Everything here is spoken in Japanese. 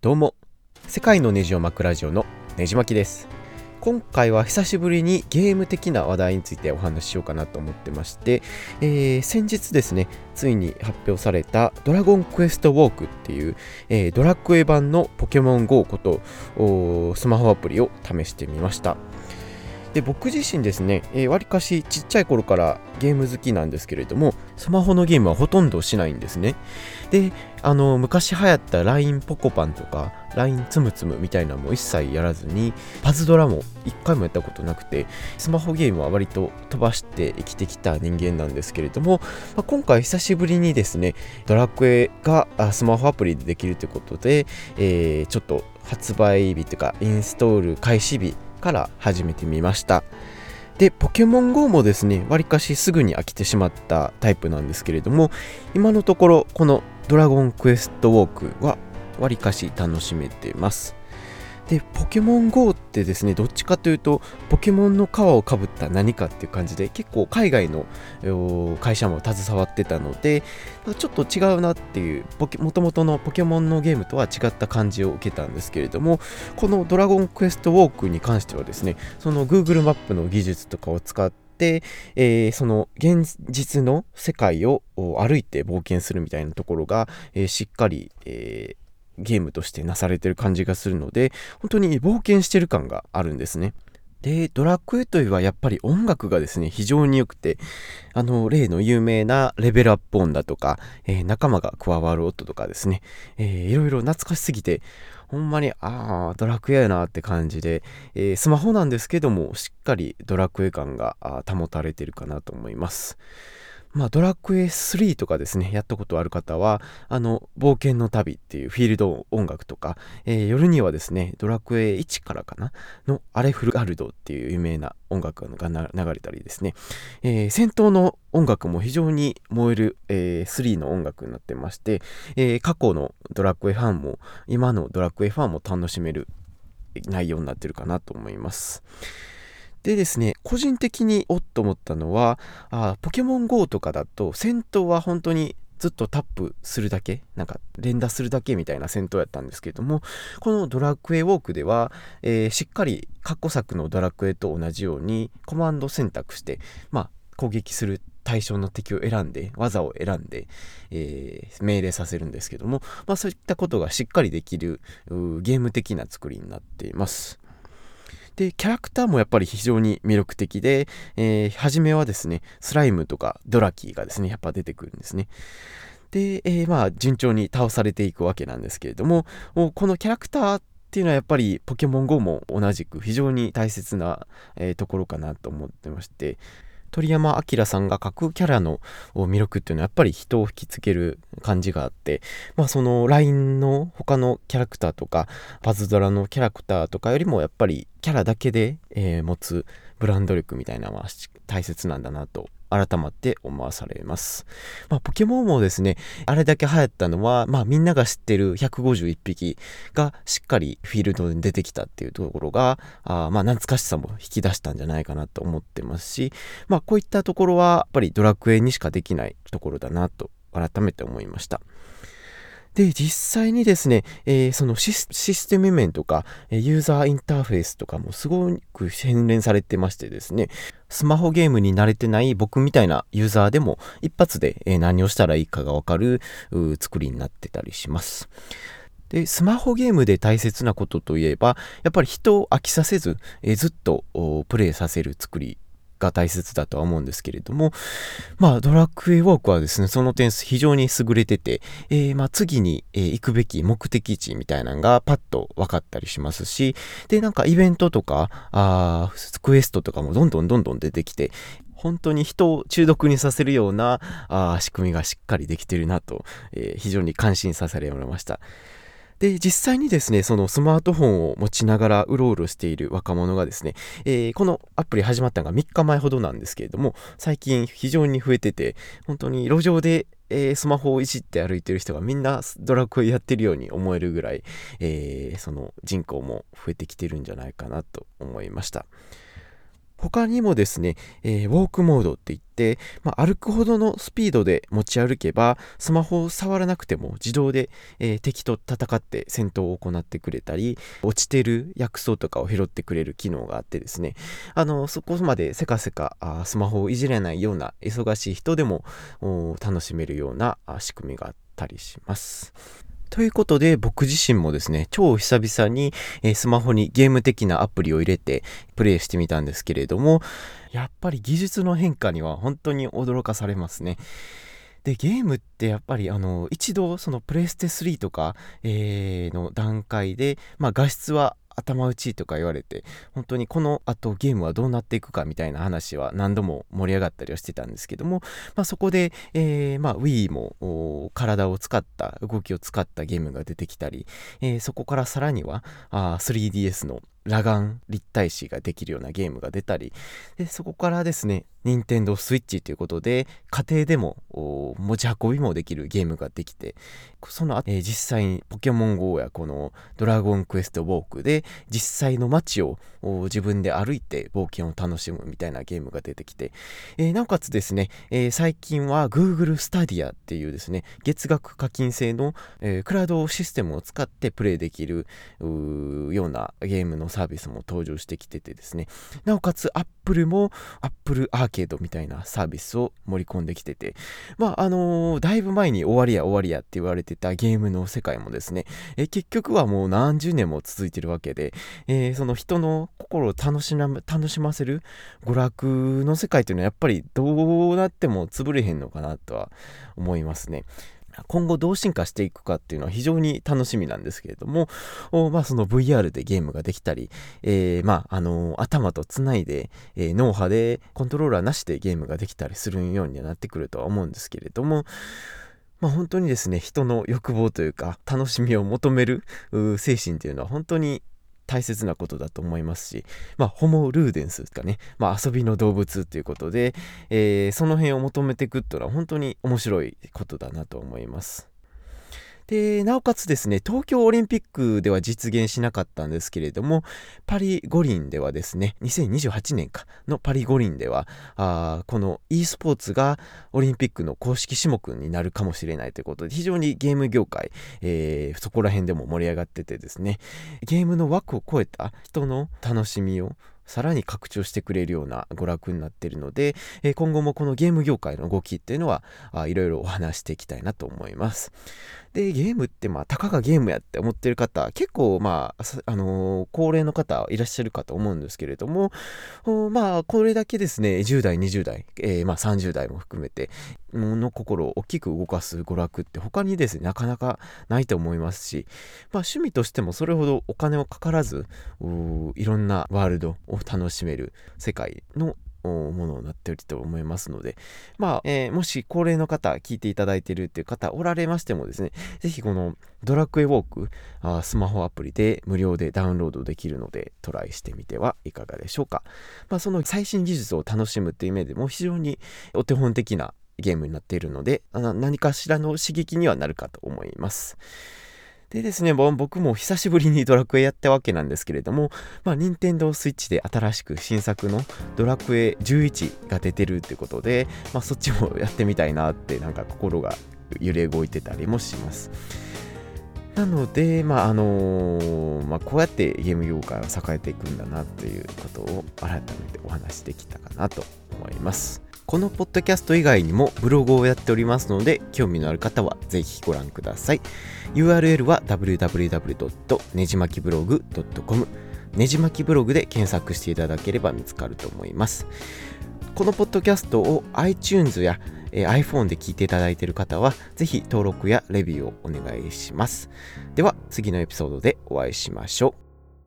どうも。世界のネジを巻くラジオのネジ巻きです。今回は久しぶりにゲーム的な話題についてお話ししようかなと思ってまして、えー、先日ですねついに発表されたドラゴンクエストウォークっていう、えー、ドラクエ版のポケモン GO ことスマホアプリを試してみました。で僕自身ですね、えー、わりかしちっちゃい頃からゲーム好きなんですけれどもスマホのゲームはほとんどしないんですね。であの昔流行った LINE ポコパンとか LINE つむつむみたいなのも一切やらずにパズドラも一回もやったことなくてスマホゲームは割と飛ばして生きてきた人間なんですけれども、まあ、今回久しぶりにですねドラクエがスマホアプリでできるということで、えー、ちょっと発売日というかインストール開始日から始めてみました。で、ポケモン GO もですね、わりかしすぐに飽きてしまったタイプなんですけれども、今のところ、このドラゴンクエストウォークはわりかし楽しめてます。で、ポケモン GO ってですね、どっちかというと、ポケモンの皮をかぶった何かっていう感じで、結構海外の会社も携わってたので、ちょっと違うなっていう、もともとのポケモンのゲームとは違った感じを受けたんですけれども、このドラゴンクエストウォークに関してはですね、その Google マップの技術とかを使って、えー、その現実の世界を歩いて冒険するみたいなところが、えー、しっかり、えーゲームとしてなされてる感じがするので、本当に冒険してる感があるんですね。で、ドラクエといえばやっぱり音楽がですね、非常に良くて、あの、例の有名なレベルアップ音だとか、えー、仲間が加わる音とかですね、えー、いろいろ懐かしすぎて、ほんまに、ああ、ドラクエやなって感じで、えー、スマホなんですけども、しっかりドラクエ感が保たれてるかなと思います。まあ、ドラクエ3とかですね、やったことある方は、あの、冒険の旅っていうフィールド音楽とか、えー、夜にはですね、ドラクエ1からかなのアレフルガルドっていう有名な音楽が流れたりですね、えー、戦闘の音楽も非常に燃える、えー、3の音楽になってまして、えー、過去のドラクエファンも、今のドラクエファンも楽しめる内容になってるかなと思います。でですね、個人的におっと思ったのは、あポケモン GO とかだと戦闘は本当にずっとタップするだけ、なんか連打するだけみたいな戦闘やったんですけども、このドラクエウォークでは、えー、しっかり過去作のドラクエと同じようにコマンド選択して、まあ、攻撃する対象の敵を選んで、技を選んで、えー、命令させるんですけども、まあそういったことがしっかりできるゲーム的な作りになっています。で、キャラクターもやっぱり非常に魅力的で、えー、初めはですね、スライムとかドラキーがですね、やっぱ出てくるんですね。で、えー、まあ、順調に倒されていくわけなんですけれども、もこのキャラクターっていうのはやっぱりポケモン GO も同じく非常に大切な、えー、ところかなと思ってまして、鳥山明さんが書くキャラの魅力っていうのはやっぱり人を引きつける感じがあって、まあその LINE の他のキャラクターとか、パズドラのキャラクターとかよりもやっぱりキャラだけで、えー、持つブランド力みたいなのは大切なんだなと改まって思わされます。まあ、ポケモンもですね、あれだけ流行ったのは、まあ、みんなが知ってる151匹がしっかりフィールドに出てきたっていうところが、あまあ、懐かしさも引き出したんじゃないかなと思ってますし、まあ、こういったところは、やっぱりドラクエにしかできないところだなと改めて思いました。で、実際にですね、えー、そのシステム面とか、ユーザーインターフェースとかもすごく洗練されてましてですね、スマホゲームに慣れてない僕みたいなユーザーでも一発で何をしたらいいかがわかる作りになってたりします。で、スマホゲームで大切なことといえば、やっぱり人を飽きさせず、えずっとプレイさせる作りが大切だとは思うんですけれども、まあ、ドラクエウォークはですね、その点非常に優れてて、えー、まあ、次に、えー、行くべき目的地みたいなのがパッと分かったりしますし、で、なんかイベントとか、あクエストとかもどんどんどんどん出てきて、本当に人を中毒にさせるようなあ仕組みがしっかりできてるなと、えー、非常に感心させられました。で、実際にですね、そのスマートフォンを持ちながらうろうろしている若者がですね、えー、このアプリ始まったのが3日前ほどなんですけれども、最近非常に増えてて、本当に路上でえー、スマホをいじって歩いてる人がみんなドラクエやってるように思えるぐらい、えー、その人口も増えてきてるんじゃないかなと思いました。他にもですね、えー、ウォークモードって言って、まあ、歩くほどのスピードで持ち歩けば、スマホを触らなくても自動で、えー、敵と戦って戦闘を行ってくれたり、落ちてる薬草とかを拾ってくれる機能があってですね、あの、そこまでせかせかあスマホをいじれないような忙しい人でも楽しめるような仕組みがあったりします。ということで、僕自身もですね、超久々に、え、スマホにゲーム的なアプリを入れてプレイしてみたんですけれども、やっぱり技術の変化には本当に驚かされますね。で、ゲームってやっぱりあの、一度そのプレステ3とか、えー、の段階で、まあ画質は頭打ちとか言われて本当にこの後ゲームはどうなっていくかみたいな話は何度も盛り上がったりはしてたんですけども、まあ、そこで、えーまあ、Wii も体を使った動きを使ったゲームが出てきたり、えー、そこからさらにはあ 3DS の裸眼立体視ができるようなゲームが出たりでそこからですね任天堂スイッチということで家庭でも持ち運びもできるゲームができてその後、えー、実際にポケモン GO やこのドラゴンクエストウォークで実際の街を自分で歩いて冒険を楽しむみたいなゲームが出てきて、えー、なおかつですね、えー、最近は Google Stadia っていうですね月額課金制の、えクラウドシステムを使ってプレイできるようなゲームのサービスも登場してきててですね。なおかつ Apple も Apple アーケードみたいなサービスを盛り込んできてて。まああのー、だいぶ前に終わりや終わりやって言われてたゲームの世界もですね、え結局はもう何十年も続いてるわけで、えー、その人の心を楽しな楽しませる娯楽の世界というのはやっぱりどうなっても潰れへんのかなとは思いますね。今後どう進化していくかっていうのは非常に楽しみなんですけれども、まあその VR でゲームができたり、えー、まああの、頭とつないで、えー、脳波でコントローラーなしでゲームができたりするようにはなってくるとは思うんですけれども、まあ本当にですね、人の欲望というか楽しみを求める精神というのは本当に大切なことだと思いますし、まあ、ホモ・ルーデンスとかね、まあ、遊びの動物ということで、えー、その辺を求めていくっていうのは本当に面白いことだなと思います。で、なおかつですね、東京オリンピックでは実現しなかったんですけれども、パリ五輪ではですね、2028年かのパリ五輪では、あこの e スポーツがオリンピックの公式種目になるかもしれないということで、非常にゲーム業界、えー、そこら辺でも盛り上がっててですね、ゲームの枠を超えた人の楽しみをさらに拡張してくれるような娯楽になっているので、え今後もこのゲーム業界の動きっていうのはいろいろお話していきたいなと思います。で、ゲームってまあ、たかがゲームやって思ってる方、結構まあ、あのー、高齢の方いらっしゃるかと思うんですけれども、まあ、これだけですね、10代、20代、えー、まあ30代も含めて、の心を大きく動かす娯楽って他にですね、なかなかないと思いますし、まあ趣味としてもそれほどお金をかからず、いろんなワールドを楽しめる世界のものになっておると思いますので、まあ、えー、もし高齢の方、聞いていただいているっていう方おられましてもですね、ぜひこのドラクエウォーク、あスマホアプリで無料でダウンロードできるのでトライしてみてはいかがでしょうか。まあ、その最新技術を楽しむっていう意味でも非常にお手本的なゲームになっているので、あの何かしらの刺激にはなるかと思います。でですね、僕も久しぶりに ドラクエやったわけなんですけれども、まあ、任天堂スイッチで新しく新作のドラクエ11が出てるってことで、まあ、そっちもやってみたいなってなんか心が揺れ動いてたりもします。なので、まああのー、まあ、こうやってゲーム業界は栄えていくんだなということを改めてお話しできたかなと思います。このポッドキャスト以外にもブログをやっておりますので、興味のある方はぜひご覧ください。URL は www. ねじまきブログ .com ねじまきブログで検索していただければ見つかると思います。このポッドキャストを iTunes や iPhone で聞いていただいている方は、ぜひ登録やレビューをお願いします。では、次のエピソードでお会いしましょう。